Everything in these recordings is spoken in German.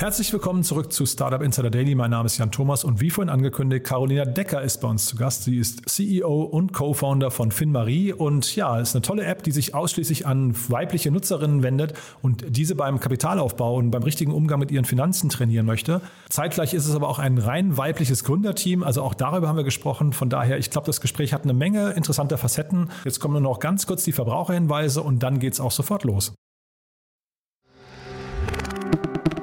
Herzlich willkommen zurück zu Startup Insider Daily. Mein Name ist Jan Thomas und wie vorhin angekündigt, Carolina Decker ist bei uns zu Gast. Sie ist CEO und Co-Founder von FinMarie und ja, ist eine tolle App, die sich ausschließlich an weibliche Nutzerinnen wendet und diese beim Kapitalaufbau und beim richtigen Umgang mit ihren Finanzen trainieren möchte. Zeitgleich ist es aber auch ein rein weibliches Gründerteam, also auch darüber haben wir gesprochen. Von daher, ich glaube, das Gespräch hat eine Menge interessanter Facetten. Jetzt kommen nur noch ganz kurz die Verbraucherhinweise und dann geht es auch sofort los.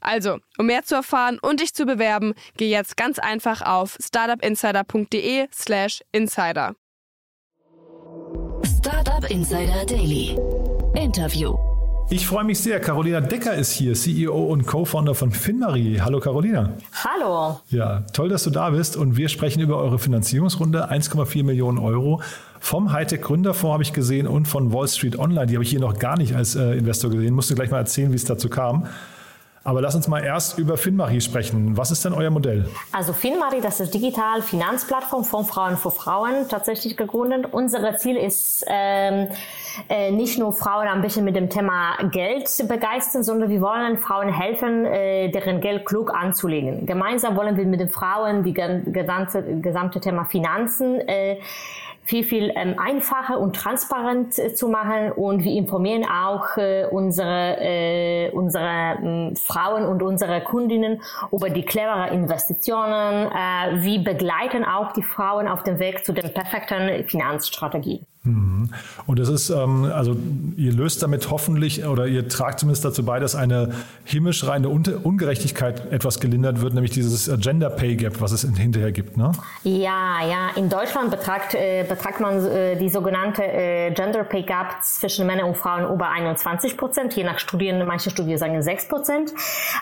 Also, um mehr zu erfahren und dich zu bewerben, geh jetzt ganz einfach auf startupinsider.de/slash insider. Startup Insider Daily. Interview. Ich freue mich sehr. Carolina Decker ist hier, CEO und Co-Founder von FinMarie. Hallo Carolina. Hallo. Ja, toll, dass du da bist und wir sprechen über eure Finanzierungsrunde, 1,4 Millionen Euro. Vom Hightech Gründerfonds habe ich gesehen und von Wall Street Online. Die habe ich hier noch gar nicht als äh, Investor gesehen. Musst du gleich mal erzählen, wie es dazu kam. Aber lass uns mal erst über FinMarie sprechen. Was ist denn euer Modell? Also FinMarie, das ist digital Finanzplattform von Frauen für Frauen tatsächlich gegründet. Unser Ziel ist ähm, äh, nicht nur Frauen ein bisschen mit dem Thema Geld begeistern, sondern wir wollen Frauen helfen, äh, deren Geld klug anzulegen. Gemeinsam wollen wir mit den Frauen die gesamte, gesamte Thema Finanzen äh, viel, viel ähm, einfacher und transparent äh, zu machen und wir informieren auch äh, unsere, äh, unsere äh, Frauen und unsere Kundinnen über die clevere Investitionen. Äh, wir begleiten auch die Frauen auf dem Weg zu den perfekten Finanzstrategie. Mhm. Und es ist, ähm, also ihr löst damit hoffentlich oder ihr tragt zumindest dazu bei, dass eine himmelschreiende Ungerechtigkeit etwas gelindert wird, nämlich dieses Gender Pay Gap, was es hinterher gibt, ne? Ja, ja. In Deutschland betragt, äh, betragt man äh, die sogenannte äh, Gender Pay Gap zwischen Männern und Frauen über 21 Prozent, je nach Studien, manche Studien sagen 6 Prozent.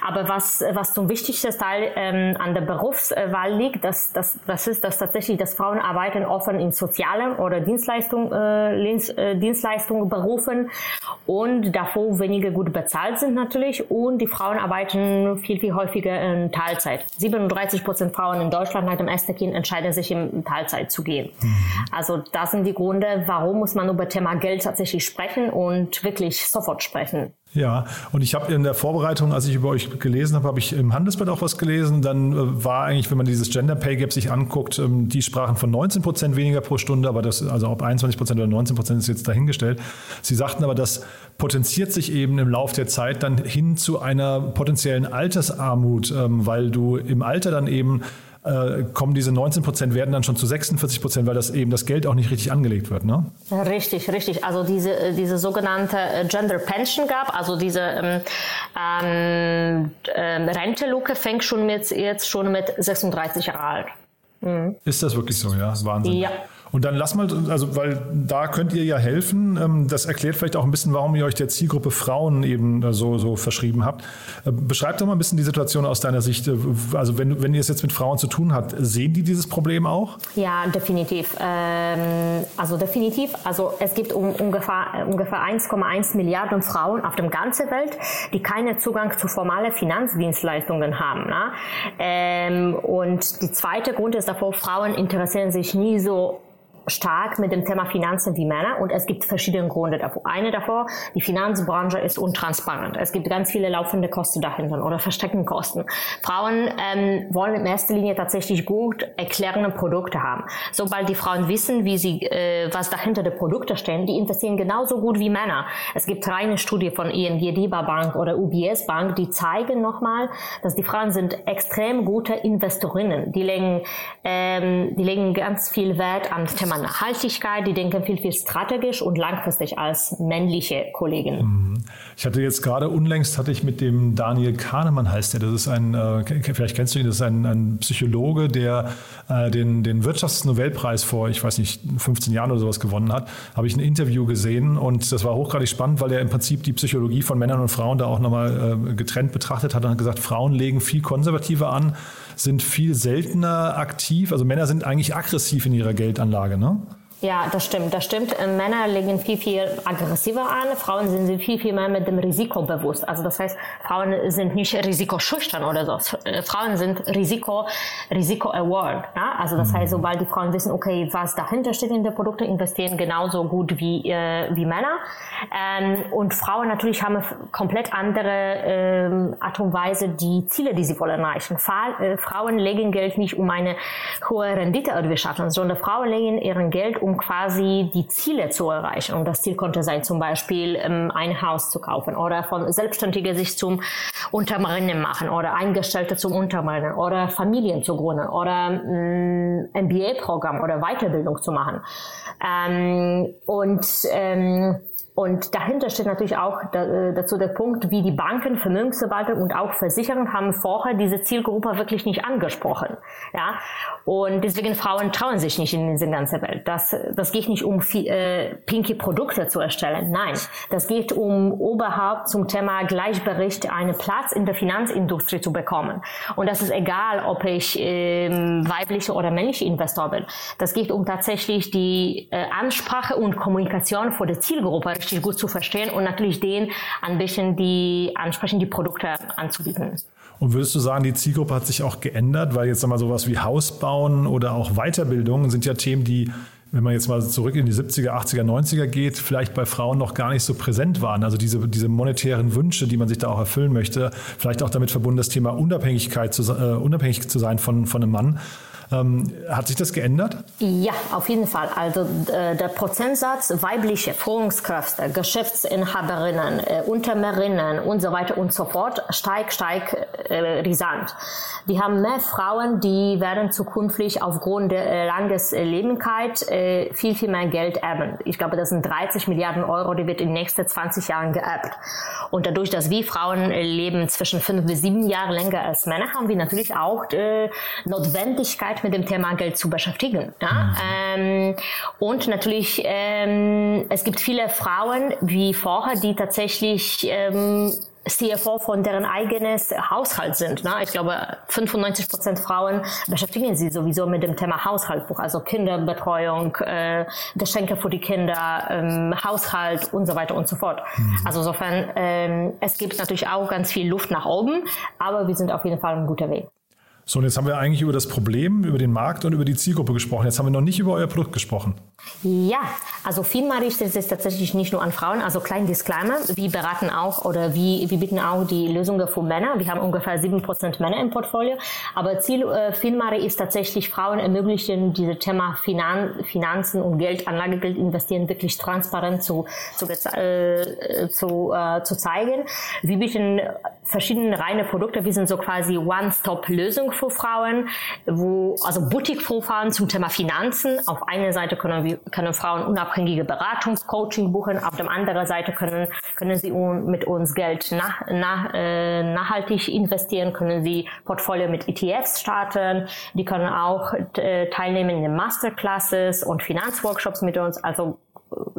Aber was, was zum wichtigsten Teil ähm, an der Berufswahl liegt, das, das, das ist, dass tatsächlich, dass Frauen arbeiten offen in sozialen oder Dienstleistungen äh, äh, Dienstleistungen berufen und davor weniger gut bezahlt sind natürlich und die Frauen arbeiten viel, viel häufiger in Teilzeit. 37 Prozent Frauen in Deutschland nach dem ersten Kind entscheiden sich in Teilzeit zu gehen. Mhm. Also das sind die Gründe, warum muss man über Thema Geld tatsächlich sprechen und wirklich sofort sprechen. Ja, und ich habe in der Vorbereitung, als ich über euch gelesen habe, habe ich im Handelsblatt auch was gelesen. Dann äh, war eigentlich, wenn man dieses Gender Pay Gap sich anguckt, ähm, die sprachen von 19 Prozent weniger pro Stunde, aber das, also ob 21 Prozent oder 19 Prozent ist jetzt dahingestellt. Sie sagten aber, das potenziert sich eben im Laufe der Zeit dann hin zu einer potenziellen Altersarmut, ähm, weil du im Alter dann eben äh, kommen diese 19 Prozent werden dann schon zu 46 Prozent, weil das eben das Geld auch nicht richtig angelegt wird, ne? Richtig, richtig. Also diese, äh, diese sogenannte äh, Gender Pension gab, also diese ähm, ähm, ähm, Renteluke fängt schon mit, jetzt schon mit 36 Jahren. Mhm. Ist das wirklich so, ja? Wahnsinn. Ja. Und dann lass mal, also weil da könnt ihr ja helfen. Ähm, das erklärt vielleicht auch ein bisschen, warum ihr euch der Zielgruppe Frauen eben äh, so, so verschrieben habt. Äh, beschreibt doch mal ein bisschen die Situation aus deiner Sicht. Äh, also wenn, wenn ihr es jetzt mit Frauen zu tun habt, sehen die dieses Problem auch? Ja, definitiv. Ähm, also definitiv. Also es gibt ungefähr, ungefähr 1,1 Milliarden Frauen auf der ganzen Welt, die keinen Zugang zu formalen Finanzdienstleistungen haben. Ne? Ähm, und die zweite Grund ist davor, Frauen interessieren sich nie so stark mit dem Thema Finanzen wie Männer und es gibt verschiedene Gründe davor. Eine davor, die Finanzbranche ist untransparent. Es gibt ganz viele laufende Kosten dahinter oder versteckten Kosten. Frauen ähm, wollen in erster Linie tatsächlich gut erklärende Produkte haben. Sobald die Frauen wissen, wie sie, äh, was dahinter der Produkte stehen, die investieren genauso gut wie Männer. Es gibt reine Studie von ING DIBA Bank oder UBS Bank, die zeigen nochmal, dass die Frauen sind extrem gute Investorinnen. Die legen, ähm, die legen ganz viel Wert an das Thema Nachhaltigkeit. Die denken viel, viel strategisch und langfristig als männliche Kollegen. Ich hatte jetzt gerade unlängst hatte ich mit dem Daniel Kahnemann heißt der. Das ist ein, äh, vielleicht kennst du ihn, das ist ein, ein Psychologe, der äh, den, den Wirtschaftsnobelpreis vor, ich weiß nicht, 15 Jahren oder sowas gewonnen hat. Habe ich ein Interview gesehen und das war hochgradig spannend, weil er im Prinzip die Psychologie von Männern und Frauen da auch nochmal äh, getrennt betrachtet hat und hat gesagt, Frauen legen viel konservativer an, sind viel seltener aktiv. Also Männer sind eigentlich aggressiv in ihrer Geldanlage, ne? Ja, das stimmt, das stimmt. Äh, Männer legen viel, viel aggressiver an. Frauen sind viel, viel mehr mit dem Risiko bewusst. Also das heißt, Frauen sind nicht risikoschüchtern oder so. Äh, Frauen sind Risiko, Risiko-aware. Ja? Also das heißt, sobald die Frauen wissen, okay, was dahinter steht in der Produkte, investieren genauso gut wie, äh, wie Männer. Ähm, und Frauen natürlich haben komplett andere ähm, Art und Weise die Ziele, die sie wollen erreichen. Äh, Frauen legen Geld nicht um eine hohe Rendite erwirtschaften, sondern Frauen legen ihren Geld um quasi die Ziele zu erreichen. Und das Ziel konnte sein, zum Beispiel ähm, ein Haus zu kaufen oder von Selbstständigen sich zum Untermarinen machen oder Eingestellte zum Untermarinen oder Familien zu gründen oder MBA-Programm oder Weiterbildung zu machen. Ähm, und ähm, und dahinter steht natürlich auch äh, dazu der Punkt, wie die Banken, Vermögensverwaltung und auch Versicherungen haben vorher diese Zielgruppe wirklich nicht angesprochen. Ja, und deswegen Frauen trauen sich nicht in diese ganze Welt. Das, das geht nicht um äh, pinke Produkte zu erstellen. Nein, das geht um überhaupt zum Thema Gleichbericht einen Platz in der Finanzindustrie zu bekommen. Und das ist egal, ob ich ähm, weibliche oder männliche Investor bin. Das geht um tatsächlich die äh, Ansprache und Kommunikation vor der Zielgruppe richtig gut zu verstehen und natürlich denen ein bisschen die ansprechend die Produkte anzubieten. Und würdest du sagen, die Zielgruppe hat sich auch geändert, weil jetzt mal sowas wie Haus bauen oder auch Weiterbildung sind ja Themen, die wenn man jetzt mal zurück in die 70er, 80er, 90er geht, vielleicht bei Frauen noch gar nicht so präsent waren. Also diese, diese monetären Wünsche, die man sich da auch erfüllen möchte, vielleicht auch damit verbunden das Thema Unabhängigkeit zu, äh, unabhängig zu sein von, von einem Mann. Ähm, hat sich das geändert? Ja, auf jeden Fall. Also äh, der Prozentsatz weibliche Führungskräfte, Geschäftsinhaberinnen, äh, Unternehmerinnen und so weiter und so fort steigt, steigt äh, risant. Die haben mehr Frauen, die werden zukünftig aufgrund der äh, Landeslebigkeit äh, viel, viel mehr Geld erben. Ich glaube, das sind 30 Milliarden Euro, die wird in den nächsten 20 Jahren geerbt. Und dadurch, dass wir Frauen äh, leben zwischen fünf bis sieben Jahre länger als Männer, haben wir natürlich auch äh, Notwendigkeit, Zeit mit dem Thema Geld zu beschäftigen. Ja? Mhm. Ähm, und natürlich, ähm, es gibt viele Frauen wie vorher, die tatsächlich ähm, CFO von deren eigenes Haushalt sind. Ne? Ich glaube, 95 Prozent Frauen beschäftigen sich sowieso mit dem Thema Haushaltbuch, also Kinderbetreuung, äh, Geschenke für die Kinder, ähm, Haushalt und so weiter und so fort. Mhm. Also insofern, ähm, es gibt natürlich auch ganz viel Luft nach oben, aber wir sind auf jeden Fall ein guter Weg. So, und jetzt haben wir eigentlich über das Problem, über den Markt und über die Zielgruppe gesprochen. Jetzt haben wir noch nicht über euer Produkt gesprochen. Ja, also Filma richtet sich tatsächlich nicht nur an Frauen, also klein Disclaimer, wir beraten auch oder wir, wir bieten auch die Lösungen für Männer. Wir haben ungefähr 7% Männer im Portfolio, aber Ziel äh, Filmari ist tatsächlich Frauen ermöglichen, dieses Thema Finan Finanzen und Geld, Anlagegeld investieren wirklich transparent zu, zu, äh, zu, äh, zu zeigen. Wir bieten verschiedene reine Produkte, wir sind so quasi One-Stop-Lösung für Frauen, wo, also Boutique für Frauen zum Thema Finanzen. Auf einer Seite können wir, können Frauen unabhängige Beratungscoaching buchen, auf der anderen Seite können, können sie mit uns Geld nach, nach, äh, nachhaltig investieren, können sie Portfolio mit ETFs starten, die können auch äh, teilnehmen in den Masterclasses und Finanzworkshops mit uns, also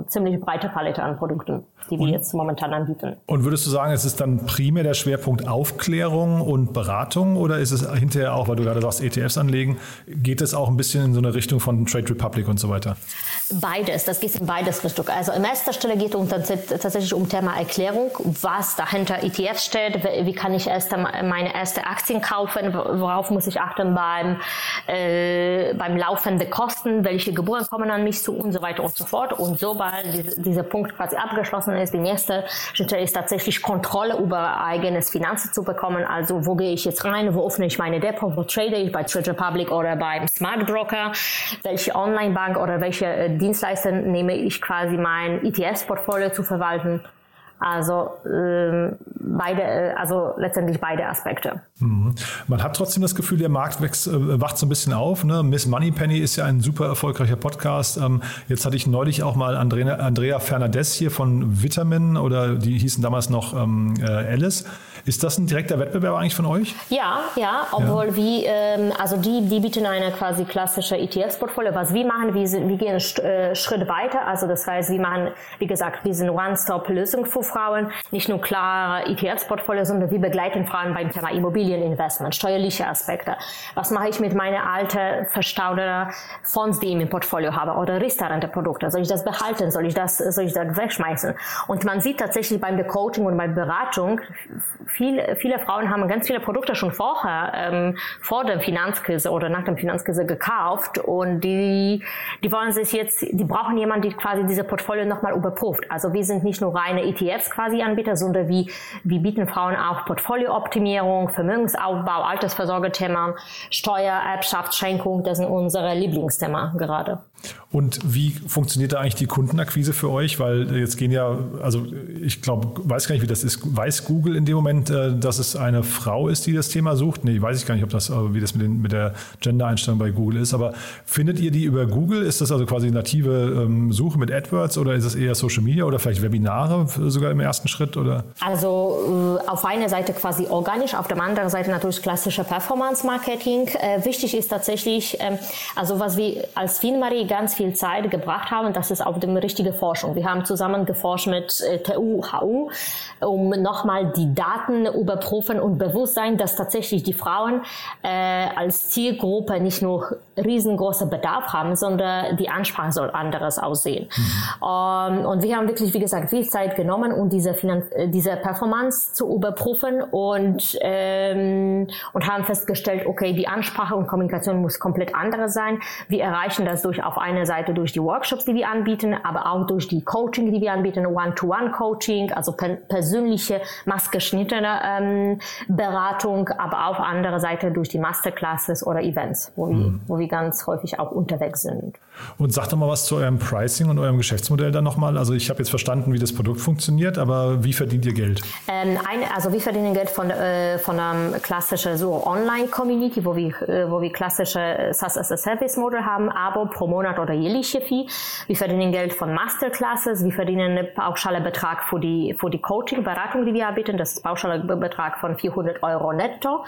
ziemlich breite Palette an Produkten. die wir jetzt momentan anbieten. Und würdest du sagen, es ist dann primär der Schwerpunkt Aufklärung und Beratung oder ist es hinterher auch, weil du gerade sagst, ETFs anlegen, geht es auch ein bisschen in so eine Richtung von Trade Republic und so weiter? Beides, das geht in beides Richtung. Also in erster Stelle geht es tatsächlich um Thema Erklärung, was dahinter ETFs steht, wie kann ich erst meine erste Aktien kaufen, worauf muss ich achten beim, äh, beim laufenden Kosten, welche Gebühren kommen an mich zu und so weiter und so fort. Und sobald diese, dieser Punkt quasi abgeschlossen ist, die nächste Schritt ist tatsächlich Kontrolle über eigenes Finanzen zu bekommen. Also wo gehe ich jetzt rein, wo öffne ich meine Depot, wo trade ich bei Trade Republic oder beim Smart Broker, welche Online-Bank oder welche äh, Dienstleister nehme ich quasi mein ETFs-Portfolio zu verwalten. Also ähm, beide, äh, also letztendlich beide Aspekte. Mhm. Man hat trotzdem das Gefühl, der Markt wächst, äh, wacht so ein bisschen auf. Ne? Miss Moneypenny ist ja ein super erfolgreicher Podcast. Ähm, jetzt hatte ich neulich auch mal Andrea, Andrea Fernandez hier von Vitamin oder die hießen damals noch ähm, äh, Alice. Ist das ein direkter Wettbewerb eigentlich von euch? Ja, ja, obwohl ja. wir, ähm, also die, die bieten eine quasi klassische ETFs-Portfolio. Was wir machen, wir, sind, wir gehen einen äh, Schritt weiter. Also das heißt, wir machen, wie gesagt, wir sind One-Stop-Lösung für Frauen. Nicht nur klare ETFs-Portfolio, sondern wir begleiten Frauen beim Thema Immobilieninvestment, steuerliche Aspekte. Was mache ich mit meinen alten, verstauten Fonds, die ich im Portfolio habe oder Restaurante-Produkte? Soll ich das behalten? Soll ich das, soll ich das wegschmeißen? Und man sieht tatsächlich beim Coaching und bei Beratung, viele, viele Frauen haben ganz viele Produkte schon vorher, ähm, vor der Finanzkrise oder nach der Finanzkrise gekauft und die, die wollen sich jetzt, die brauchen jemanden, der quasi diese Portfolio nochmal überprüft. Also wir sind nicht nur reine ETFs quasi Anbieter, sondern wie, wir bieten Frauen auch Portfoliooptimierung, Vermögensaufbau, Altersvorsorgethemen, Steuer, Erbschaft, Schenkung, das sind unsere Lieblingsthema gerade. Und wie funktioniert da eigentlich die Kundenakquise für euch? Weil jetzt gehen ja, also ich glaube, weiß gar nicht, wie das ist. Weiß Google in dem Moment, äh, dass es eine Frau ist, die das Thema sucht? Nee, weiß ich gar nicht, ob das, wie das mit, den, mit der Gender-Einstellung bei Google ist. Aber findet ihr die über Google? Ist das also quasi native ähm, Suche mit AdWords oder ist es eher Social Media oder vielleicht Webinare sogar im ersten Schritt? Oder? Also äh, auf einer Seite quasi organisch, auf der anderen Seite natürlich klassische Performance-Marketing. Äh, wichtig ist tatsächlich, ähm, also was wir als FinMarie ganz viel Zeit gebracht haben, das ist auf dem richtige Forschung. Wir haben zusammen geforscht mit äh, TU, HU, um nochmal die Daten überprüfen und bewusst sein, dass tatsächlich die Frauen als Zielgruppe nicht nur riesengroße Bedarf haben, sondern die Ansprache soll anderes aussehen. Mhm. Um, und wir haben wirklich, wie gesagt, viel Zeit genommen, um diese, Finanz äh, diese Performance zu überprüfen und, ähm, und haben festgestellt, okay, die Ansprache und Kommunikation muss komplett andere sein. Wir erreichen das durch auf einer Seite durch die Workshops, die wir anbieten, aber auch durch die Coaching, die wir anbieten, One-to-One-Coaching, also per persönliche, maßgeschnittene ähm, Beratung, aber auf andere Seite durch die Masterclasses oder Events, wo, mhm. wir, wo wir ganz häufig auch unterwegs sind. Und sag doch mal was zu eurem Pricing und eurem Geschäftsmodell dann nochmal. Also ich habe jetzt verstanden, wie das Produkt funktioniert, aber wie verdient ihr Geld? Ähm, eine, also wir verdienen Geld von, äh, von einem klassischen so Online-Community, wo wir, äh, wo wir klassische SaaS as a Service Model haben, Abo pro Monat oder jährliche Fee. Wir verdienen Geld von Masterclasses, wir verdienen einen pauschalen Betrag für die, für die Coaching, Beratung, die wir anbieten. Das ist ein pauschaler Betrag von 400 Euro netto.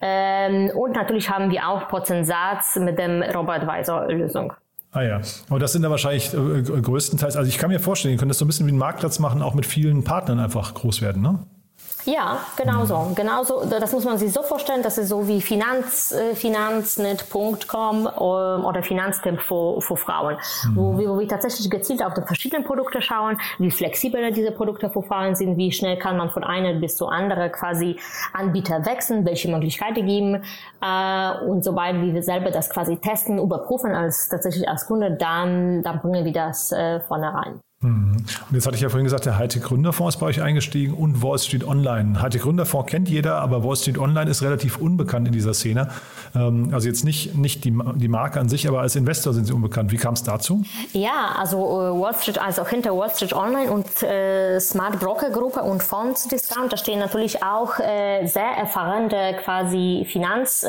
Ähm, und natürlich haben wir auch Prozentsatz mit dem Robo-Advisor-Lösung. Ah ja, aber das sind ja wahrscheinlich äh, größtenteils, also ich kann mir vorstellen, ihr könnt das so ein bisschen wie einen Marktplatz machen, auch mit vielen Partnern einfach groß werden, ne? Ja, genau so. Genauso, das muss man sich so vorstellen, das ist so wie Finanz, äh, Finanznet.com ähm, oder Finanztemp für, für Frauen, mhm. wo, wir, wo wir tatsächlich gezielt auf die verschiedenen Produkte schauen, wie flexibel diese Produkte für Frauen sind, wie schnell kann man von einer bis zur anderen quasi Anbieter wechseln, welche Möglichkeiten geben äh, und sobald wir selber das quasi testen, überprüfen als tatsächlich als Kunde, dann, dann bringen wir das äh, vorne rein. Mhm. Und jetzt hatte ich ja vorhin gesagt, der Hightech Gründerfonds ist bei euch eingestiegen und Wall Street Online. Hightech Gründerfonds kennt jeder, aber Wall Street Online ist relativ unbekannt in dieser Szene. Ähm, also jetzt nicht, nicht die, die Marke an sich, aber als Investor sind sie unbekannt. Wie kam es dazu? Ja, also äh, Wall Street, also hinter Wall Street Online und äh, Smart Broker Gruppe und Fonds Discount, da stehen natürlich auch äh, sehr erfahrene quasi Finanz,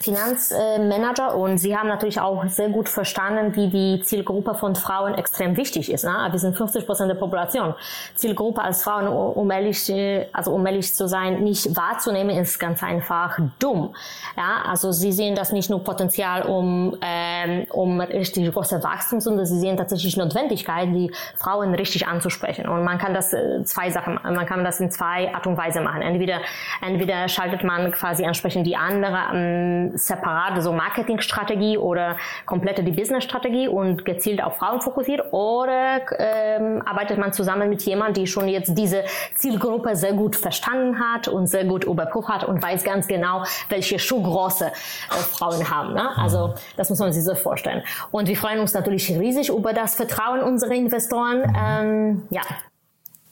Finanzmanager und sie haben natürlich auch sehr gut verstanden, wie die Zielgruppe von Frauen extrem wichtig ist. Ne? Wir sind 50 Prozent der Population. Zielgruppe als Frauen, um ehrlich, also um ehrlich zu sein, nicht wahrzunehmen, ist ganz einfach dumm. Ja, also sie sehen das nicht nur Potenzial, um, ähm, um richtig große Wachstum, sondern sie sehen tatsächlich Notwendigkeit, die Frauen richtig anzusprechen. Und man kann das äh, zwei Sachen, man kann das in zwei Art und Weise machen. Entweder, entweder schaltet man quasi entsprechend die andere ähm, separate so Marketingstrategie oder komplette die Businessstrategie und gezielt auf Frauen fokussiert oder ähm, arbeitet man zusammen mit jemandem, die schon jetzt diese Zielgruppe sehr gut verstanden hat und sehr gut überprüft hat und weiß ganz genau, welche Schuhgröße äh, Frauen haben. Ne? Also mhm. das muss man sich so vorstellen. Und wir freuen uns natürlich riesig über das Vertrauen unserer Investoren. Mhm. Ähm, ja,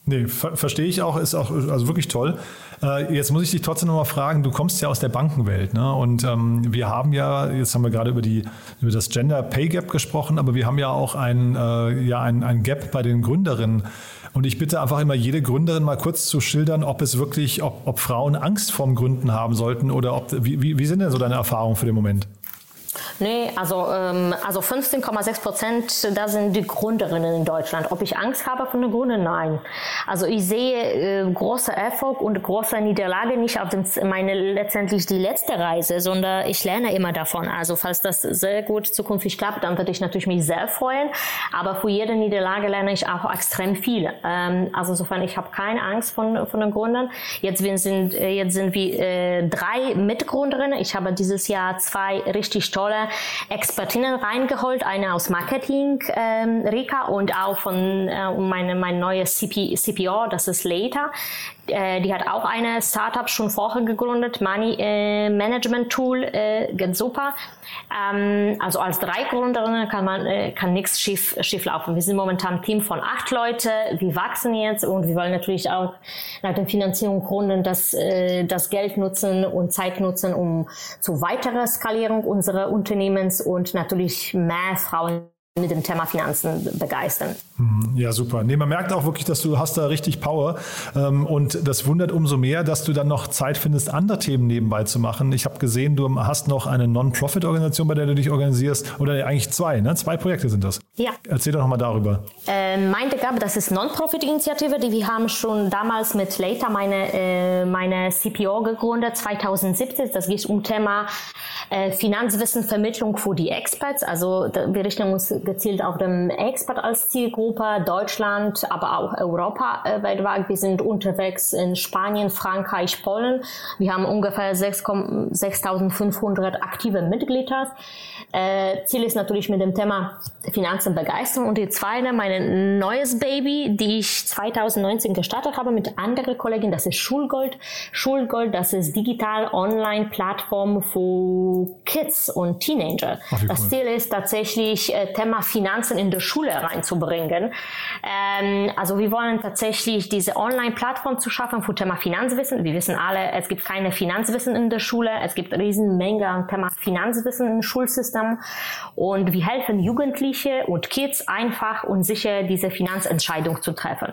Nee, ver verstehe ich auch, ist auch also wirklich toll. Äh, jetzt muss ich dich trotzdem nochmal fragen, du kommst ja aus der Bankenwelt, ne? Und ähm, wir haben ja, jetzt haben wir gerade über, die, über das Gender Pay Gap gesprochen, aber wir haben ja auch ein, äh, ja, ein, ein Gap bei den Gründerinnen. Und ich bitte einfach immer jede Gründerin mal kurz zu schildern, ob es wirklich, ob, ob Frauen Angst vorm Gründen haben sollten oder ob, wie, wie, wie sind denn so deine Erfahrungen für den Moment? Nee, also, ähm, also 15,6 Prozent, da sind die Gründerinnen in Deutschland. Ob ich Angst habe von der Gründer? Nein. Also ich sehe äh, großer Erfolg und große Niederlage nicht auf den, meine letztendlich die letzte Reise, sondern ich lerne immer davon. Also falls das sehr gut zukünftig klappt, dann würde ich natürlich mich sehr freuen. Aber für jede Niederlage lerne ich auch extrem viel. Ähm, also insofern, ich habe keine Angst von, von den Gründern. Jetzt sind, äh, jetzt sind wir äh, drei Mitgründerinnen. Ich habe dieses Jahr zwei richtig tolle tolle Expertinnen reingeholt, eine aus Marketing, ähm, Rika, und auch von äh, meine, mein neues CP, CPO, das ist Later. Äh, die hat auch eine Startup schon vorher gegründet, Money äh, Management Tool, äh, geht super. Ähm, also als drei Gründerinnen kann man äh, kann nichts schief schief laufen. Wir sind momentan ein Team von acht Leute. Wir wachsen jetzt und wir wollen natürlich auch nach der Finanzierung gründen, das äh, das Geld nutzen und Zeit nutzen, um zu weiterer Skalierung unserer Unternehmens und natürlich mehr Frauen mit dem Thema Finanzen begeistern. Mhm. Ja, super. Nee, man merkt auch wirklich, dass du hast da richtig Power. Ähm, und das wundert umso mehr, dass du dann noch Zeit findest, andere Themen nebenbei zu machen. Ich habe gesehen, du hast noch eine Non-Profit-Organisation, bei der du dich organisierst. Oder eigentlich zwei, ne? Zwei Projekte sind das. Ja. Erzähl doch nochmal darüber. Äh, mein Begabe, das ist Non-Profit-Initiative, die wir haben schon damals mit Later meine, äh, meine CPO gegründet, 2017. Das geht um Thema äh, Finanzwissenvermittlung für die Experts. Also wir richten uns gezielt auf den Expert als Zielgruppe, Deutschland, aber auch Europa äh, weltweit. Wir sind unterwegs in Spanien, Frankreich, Polen. Wir haben ungefähr 6.500 aktive Mitglieder. Äh, Ziel ist natürlich mit dem Thema Finanzen begeistern. Und die zweite, mein neues Baby, die ich 2019 gestartet habe mit anderen Kollegen, das ist Schulgold. Schulgold, das ist digital Online-Plattform für Kids und Teenager. Ach, das cool. Ziel ist tatsächlich äh, Thema Thema Finanzen in der Schule reinzubringen. Ähm, also wir wollen tatsächlich diese Online-Plattform zu schaffen für Thema Finanzwissen. Wir wissen alle, es gibt keine Finanzwissen in der Schule. Es gibt eine Riesenmenge an Thema Finanzwissen im Schulsystem. Und wir helfen Jugendliche und Kids einfach und sicher diese Finanzentscheidung zu treffen.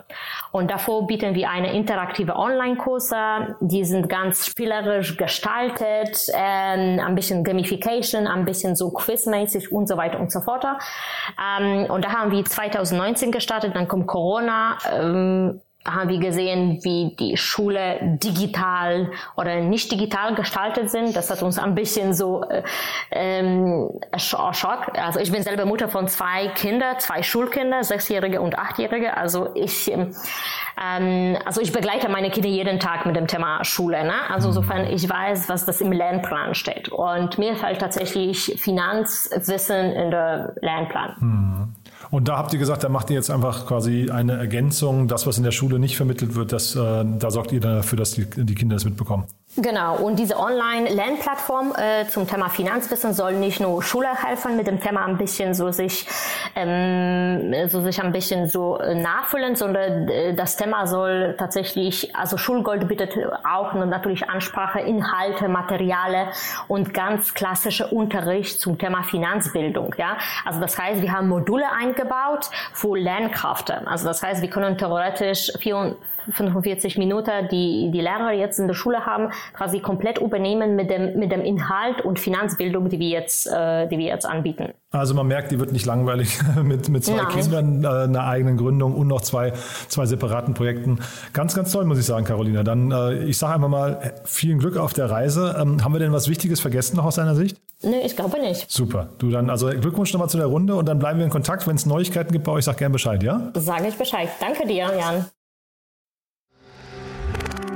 Und davor bieten wir eine interaktive Online-Kurse. Die sind ganz spielerisch gestaltet, ähm, ein bisschen Gamification, ein bisschen so quizmäßig und so weiter und so fort. Ähm, und da haben wir 2019 gestartet, dann kommt Corona. Ähm, haben wir gesehen, wie die Schule digital oder nicht digital gestaltet sind. Das hat uns ein bisschen so äh, ähm, schockt. Also ich bin selber Mutter von zwei Kindern, zwei Schulkinder, sechsjährige und achtjährige. Also ich ähm, also ich begleite meine Kinder jeden Tag mit dem Thema Schule. Ne? Also insofern ich weiß, was das im Lernplan steht. Und mir fällt tatsächlich Finanzwissen in der Lernplan. Mhm. Und da habt ihr gesagt, da macht ihr jetzt einfach quasi eine Ergänzung, das, was in der Schule nicht vermittelt wird, das, äh, da sorgt ihr dafür, dass die, die Kinder das mitbekommen. Genau, und diese Online-Lernplattform äh, zum Thema Finanzwissen soll nicht nur Schüler helfen, mit dem Thema ein bisschen so sich, ähm, so sich ein bisschen so äh, nachfüllen, sondern äh, das Thema soll tatsächlich, also Schulgold bietet auch natürlich Ansprache, Inhalte, Materiale und ganz klassische Unterricht zum Thema Finanzbildung. Ja, also das heißt, wir haben Module eingebaut für Lernkräfte. Also das heißt, wir können theoretisch 45 Minuten, die die Lehrer jetzt in der Schule haben, quasi komplett übernehmen mit dem, mit dem Inhalt und Finanzbildung, die wir jetzt, äh, die wir jetzt anbieten. Also man merkt, die wird nicht langweilig mit, mit zwei Nein. Kindern, äh, einer eigenen Gründung und noch zwei, zwei separaten Projekten. Ganz, ganz toll, muss ich sagen, Carolina. Dann, äh, ich sage einfach mal, vielen Glück auf der Reise. Ähm, haben wir denn was Wichtiges vergessen noch aus deiner Sicht? Nee, ich glaube nicht. Super. Du dann, also Glückwunsch nochmal zu der Runde und dann bleiben wir in Kontakt. Wenn es Neuigkeiten gibt bei euch, sag gerne Bescheid, ja? Sage ich Bescheid. Danke dir, Jan.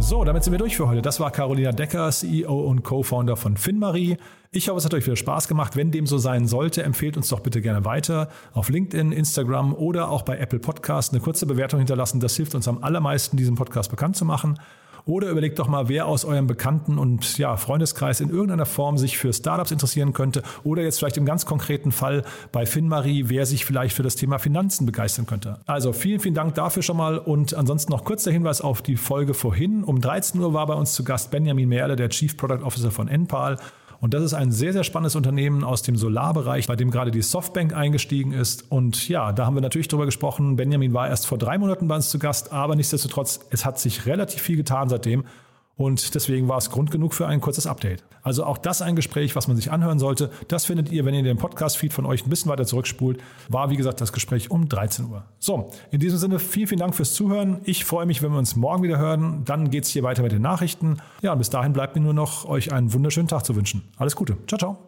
So, damit sind wir durch für heute. Das war Carolina Decker, CEO und Co-Founder von FinMarie. Ich hoffe, es hat euch wieder Spaß gemacht. Wenn dem so sein sollte, empfehlt uns doch bitte gerne weiter. Auf LinkedIn, Instagram oder auch bei Apple Podcast eine kurze Bewertung hinterlassen. Das hilft uns am allermeisten, diesen Podcast bekannt zu machen. Oder überlegt doch mal, wer aus eurem Bekannten- und ja, Freundeskreis in irgendeiner Form sich für Startups interessieren könnte. Oder jetzt vielleicht im ganz konkreten Fall bei FinMarie, wer sich vielleicht für das Thema Finanzen begeistern könnte. Also vielen, vielen Dank dafür schon mal. Und ansonsten noch kurzer Hinweis auf die Folge vorhin. Um 13 Uhr war bei uns zu Gast Benjamin Merle, der Chief Product Officer von Enpal. Und das ist ein sehr, sehr spannendes Unternehmen aus dem Solarbereich, bei dem gerade die Softbank eingestiegen ist. Und ja, da haben wir natürlich drüber gesprochen. Benjamin war erst vor drei Monaten bei uns zu Gast, aber nichtsdestotrotz, es hat sich relativ viel getan seitdem. Und deswegen war es Grund genug für ein kurzes Update. Also auch das ein Gespräch, was man sich anhören sollte. Das findet ihr, wenn ihr den Podcast-Feed von euch ein bisschen weiter zurückspult. War, wie gesagt, das Gespräch um 13 Uhr. So, in diesem Sinne, vielen, vielen Dank fürs Zuhören. Ich freue mich, wenn wir uns morgen wieder hören. Dann geht es hier weiter mit den Nachrichten. Ja, und bis dahin bleibt mir nur noch, euch einen wunderschönen Tag zu wünschen. Alles Gute. Ciao, ciao.